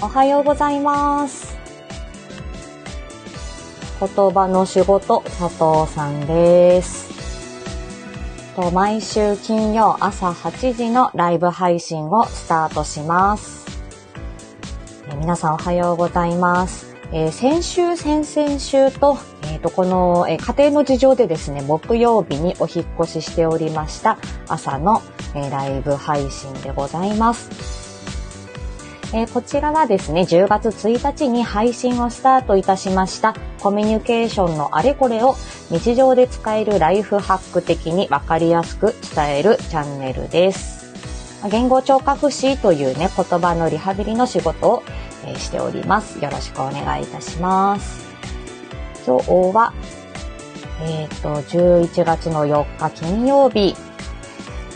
おはようございます。言葉の仕事、佐藤さんです。と毎週金曜朝8時のライブ配信をスタートします。え皆さんおはようございます。えー先週、先々週と、えーと、この、えー家庭の事情でですね、木曜日にお引っ越ししておりました朝の、えライブ配信でございます。えーこちらはですね、10月1日に配信をスタートいたしました、コミュニケーションのあれこれを日常で使えるライフハック的にわかりやすく伝えるチャンネルです。言語聴覚士というね、言葉のリハビリの仕事を、えーしております。よろしくお願いいたします。今日は、えっ、と、11月の4日金曜日、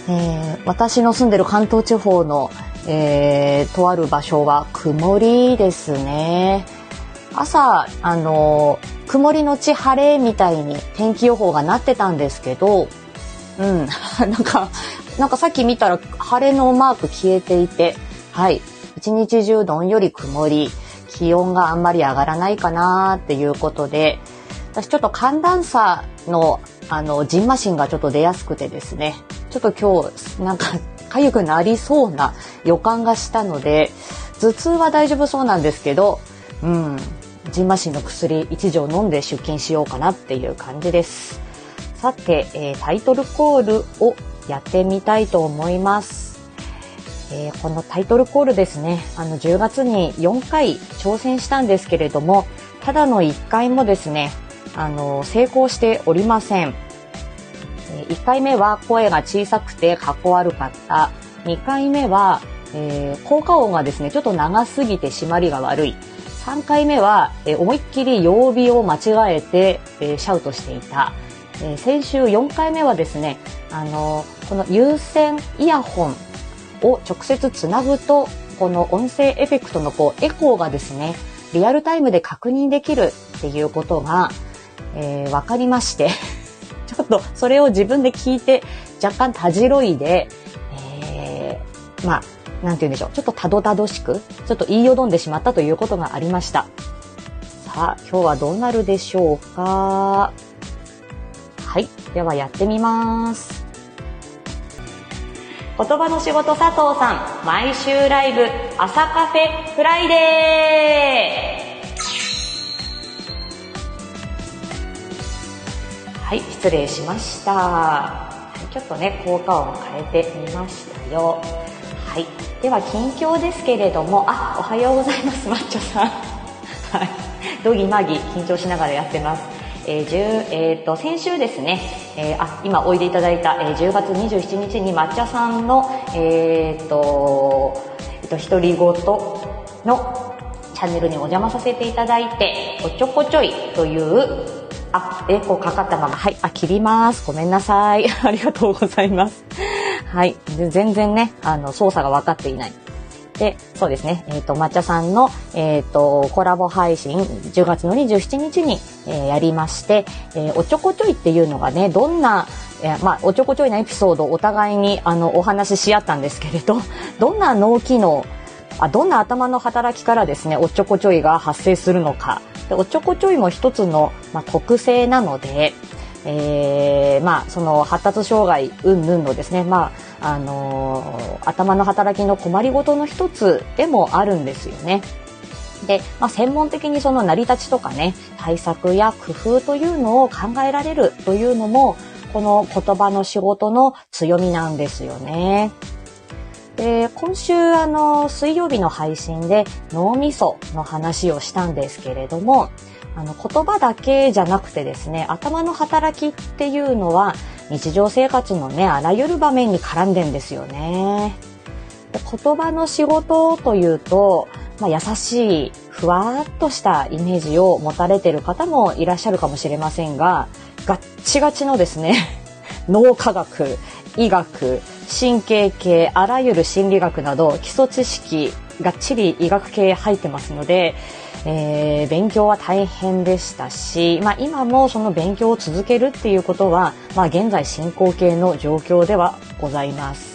えー私の住んでる関東地方の、えーとある場所は曇りですね。朝、あの曇りのち晴れみたいに天気予報がなってたんですけど、うん、なんか、なんかさっき見たら晴れのマーク消えていて、はい、一日中どんより曇り、気温があんまり上がらないかなっていうことで、私ちょっと寒暖差の、あの、ジンマシンがちょっと出やすくてですね、ちょっと今日、なんか、痒くなりそうな予感がしたので、頭痛は大丈夫そうなんですけど、うん、ジンマシンの薬一錠飲んで出勤しようかなっていう感じです。さて、えータイトルコールをやってみたいと思います。えーこのタイトルコールですね、あの10月に4回挑戦したんですけれども、ただの1回もですね、あの、成功しておりません。1回目は声が小さくてかっこ悪かった。2回目は、えー効果音がですね、ちょっと長すぎて締まりが悪い。3回目は、えー思いっきり曜日を間違えて、えーシャウトしていた。え先週4回目はですね、あのこの有線イヤホンを直接つなぐと、この音声エフェクトのこうエコーがですね、リアルタイムで確認できるっていうことが、えー分かりまして、ちょっとそれを自分で聞いて若干たじろいで、えーまあ、なんて言うんでしょう。ちょっとたどたどしく、ちょっと言いよどんでしまったということがありました。さあ、今日はどうなるでしょうか？はい。ではやってみます。言葉の仕事佐藤さん、毎週ライブ朝カフェフライデー失礼しました。ちょっとね、効果音変えてみましたよ。はい。では、近況ですけれども、あ、おはようございます、マッチョさん。はい。ドギマギ緊張しながらやってます。えー、えーと、先週ですね、えーあ、今おいでいただいた、えー10月27日に抹茶さんの、えーと、えっと、独り言のチャンネルにお邪魔させていただいて、おちょこちょいという、あ、エコーかかったまま、はい、あ、切ります。ごめんなさい。ありがとうございます。はい。で全然ね、あの、操作が分かっていない。で、そうですね。えっ、と、抹茶さんの、えっ、と、コラボ配信、10月の27日に、えーやりまして、えーおちょこちょいっていうのがね、どんな、えーまあ、おちょこちょいなエピソードをお互いに、あの、お話しし合ったんですけれど、どんな脳機能、あどんな頭の働きからですね、おっちょこちょいが発生するのか。でおっちょこちょいも一つの、まあ、特性なので、えーまあ、その発達障害云々のですね、まあ、あのー頭の働きの困りごとの一つでもあるんですよね。で、まあ、専門的にその成り立ちとかね、対策や工夫というのを考えられるというのも、この言葉の仕事の強みなんですよね。で今週あの水曜日の配信で脳みその話をしたんですけれどもあの言葉だけじゃなくてですね頭の働きっていうのは日常生活のねあらゆる場面に絡んでんですよね。で言葉の仕事というと、まあ、優しいふわっとしたイメージを持たれてる方もいらっしゃるかもしれませんがガッチガチのですね 脳科学医学神経系あらゆる心理学など基礎知識がっちり医学系入ってますので、えー勉強は大変でしたし、まあ、今もその勉強を続けるっていうことは、まあ、現在進行形の状況ではございます。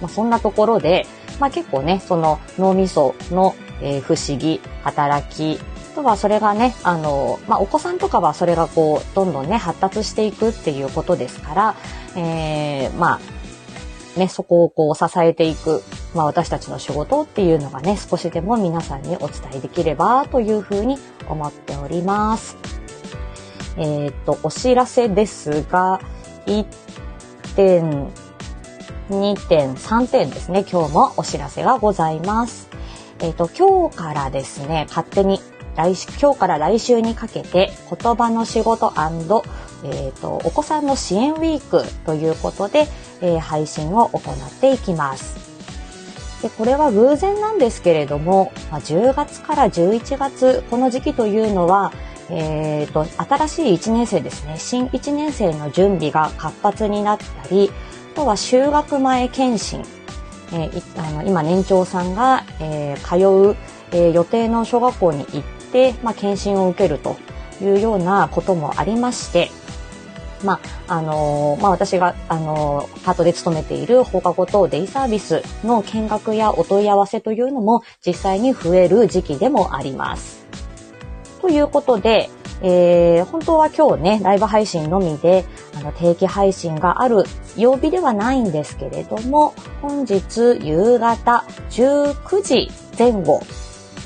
まあ、そんなところでまあ結構ね、その脳みその、えー、不思議、働き、あとはそれがね、あの、まあお子さんとかはそれがこう、どんどんね、発達していくっていうことですから、えー、まあ、ね、そこをこう支えていく、まあ私たちの仕事っていうのがね、少しでも皆さんにお伝えできればというふうに思っております。えっ、と、お知らせですが、1点、2点、3点ですね。今日もお知らせがございます。えっ、ー、と、今日からですね、勝手に来週今日から来週にかけて言葉の仕事えーと、お子さんの支援ウィークということで、えー、配信を行っていきます。でこれは偶然なんですけれども、まあ、10月から11月この時期というのはえーと、新しい1年生ですね新1年生の準備が活発になったりあとは就学前検診、えー、あの今年長さんが、えー、通う、えー、予定の小学校に行って、まあ、検診を受けるというようなこともありましてまああのまあ、私が、あのパートで勤めている放課後等デイサービスの見学やお問い合わせというのも実際に増える時期でもあります。ということで、えー、本当は今日ね、ライブ配信のみで、あの、定期配信がある曜日ではないんですけれども、本日夕方19時前後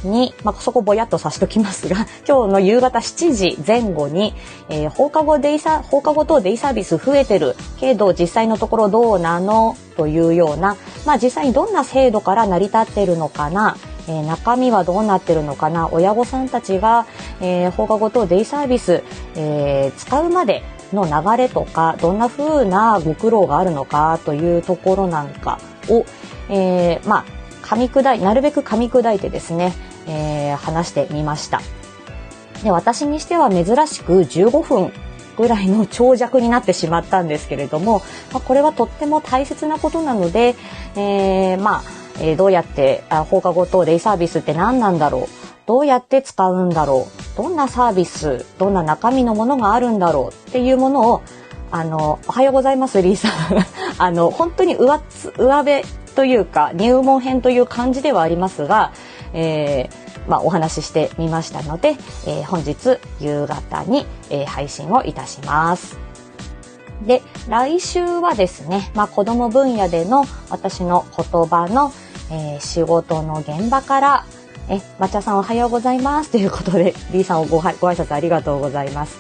に、まあ、そこぼやっとさしときますが、今日の夕方7時前後に、えー、放課後デイサ、放課後等デイサービス増えてるけど、実際のところどうなの？というような、まあ、実際にどんな制度から成り立っているのかな、えー、中身はどうなってるのかな？親御さんたちが、えー、放課後等デイサービス、えー、使うまでの流れとかどんな風なご苦労があるのか？というところなんかを、えー、まあ噛み砕いなるべく噛み砕いてですね、えー、話してみました。で私にしては珍しく15分ぐらいの長尺になってしまったんですけれども、まあ、これはとっても大切なことなので、えー、まあえー、どうやってあ放課後等デイサービスって何なんだろうどうやって使うんだろうどんなサービスどんな中身のものがあるんだろうっていうものをあのおはようございますリーさん。あの本当に上上辺というか入門編という感じではありますが、えー、まあ、お話ししてみましたので、えー、本日夕方に、え、配信をいたします。で、来週はですね、まあ、子供分野での私の言葉の、え、仕事の現場から、え、抹茶さんおはようございます。ということで、B さんをごご挨拶ありがとうございます。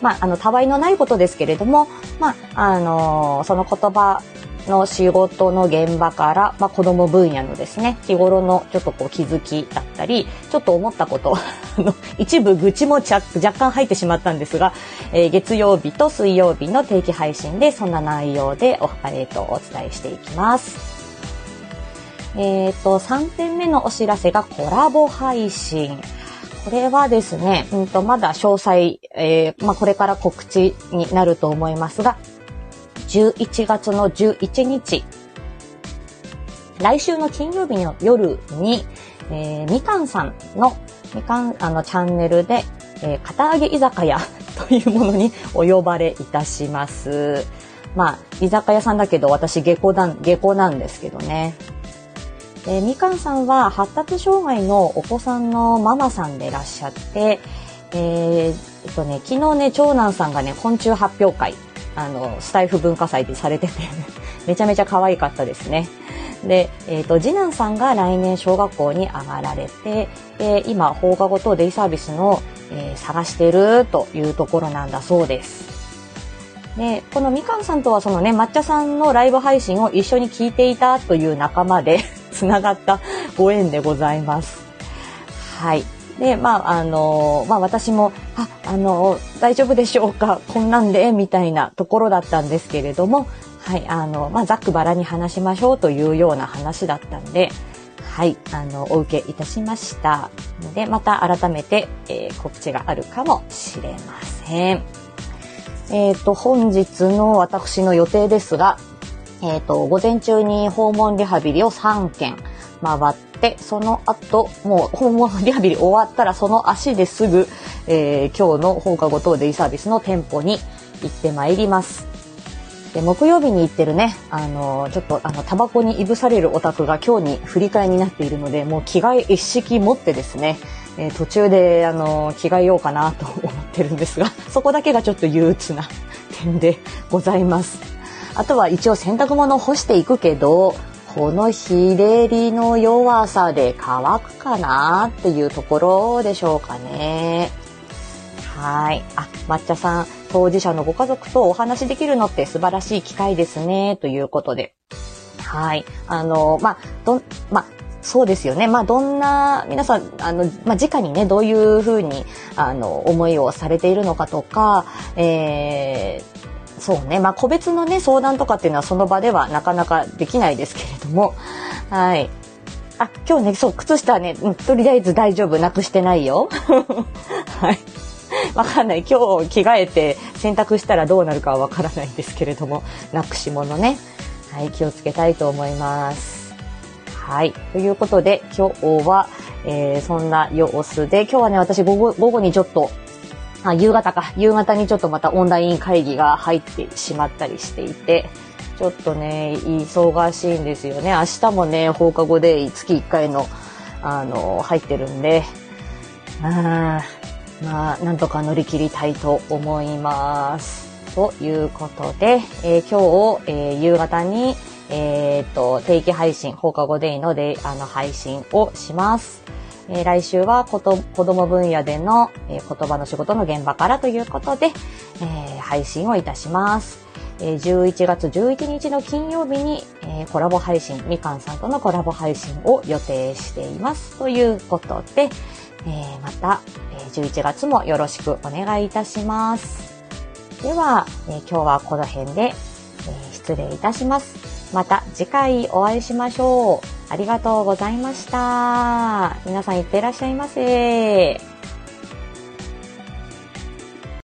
まあ、あの、たわいのないことですけれども、まあ、あのー、その言葉の仕事の現場から、まあ、子供分野のですね、日頃のちょっとこう気づきだったり、ちょっと思ったこと、一部愚痴もちゃ若干入ってしまったんですが、えー、月曜日と水曜日の定期配信でそんな内容でお,、えーとお伝えしていきます。えっ、ー、と、3点目のお知らせがコラボ配信。これはですね、うんと、まだ詳細、えー、まあ、これから告知になると思いますが、11月の11日、来週の金曜日の夜に、えー、みかんさんの、みかん、あの、チャンネルで、えー、片揚げ居酒屋 というものにお呼ばれいたします。まあ、居酒屋さんだけど、私、下校なん、下校なんですけどね。えー、みかんさんは発達障害のお子さんのママさんでいらっしゃって、えー、えっとね、昨日ね、長男さんがね、昆虫発表会、あの、スタイフ文化祭でされてて めちゃめちゃ可愛かったですね。で、えっ、ー、と、次男さんが来年小学校に上がられて、で、今、放課後とデイサービスの、えー、探してるというところなんだそうです。で、このみかんさんとはそのね、抹茶さんのライブ配信を一緒に聞いていたという仲間で つながったご縁でございます。はい。で、まあ、あの、まあ私も、あ、あの、大丈夫でしょうか？こんなんでみたいなところだったんですけれども、はい、あの、まあ、ざっくばらに話しましょうというような話だったんで、はい、あの、お受けいたしました。で、また改めて、えー、告知があるかもしれません。えっ、ー、と、本日の私の予定ですが、えっ、ー、と、午前中に訪問リハビリを3件回って、その後、もう訪問リハビリ終わったらその足ですぐ、えー、今日の放課後等デイサービスの店舗に行ってまいります。で、木曜日に行ってるね、あの、ちょっと、あの、タバコにいぶされるオタクが今日に振り替えになっているので、もう着替え一式持ってですね、えー、途中で、あの、着替えようかなと思ってるんですが、そこだけがちょっと憂鬱な点でございます。あとは一応洗濯物干していくけど、この日照りの弱さで乾くかなっていうところでしょうかね。はい。あ、抹茶さん、当事者のご家族とお話しできるのって素晴らしい機会ですね、ということで。はい。あの、まあ、ど、ま、そうですよね。まあ、どんな、皆さん、あの、まあ、直にね、どういうふうに、あの、思いをされているのかとか、えー、そうね。まあ、個別のね、相談とかっていうのはその場ではなかなかできないですけれども、はい。あ、今日ね、そう、靴下ね、うん、とりあえず大丈夫、なくしてないよ。はい。わかんない。今日着替えて洗濯したらどうなるかはわからないんですけれども、なくし物ね。はい、気をつけたいと思います。はい。ということで、今日は、えー、そんな様子で、今日はね、私午後、午後にちょっと、あ、夕方か。夕方にちょっとまたオンライン会議が入ってしまったりしていて、ちょっとね、忙しいんですよね。明日もね、放課後で月1回の、あの、入ってるんで、あまあ、なんとか乗り切りたいと思います。ということで、えー、今日、えー、夕方に、えー、っと、定期配信、放課後デイので、あの、配信をします。えー、来週はこと、子供分野での、えー、言葉の仕事の現場からということで、えー、配信をいたします。え、11月11日の金曜日に、え、コラボ配信、みかんさんとのコラボ配信を予定しています。ということで、え、また、え11月もよろしくお願いいたします。では、え今日はこの辺で、え失礼いたします。また次回お会いしましょう。ありがとうございました。皆さんいってらっしゃいませ。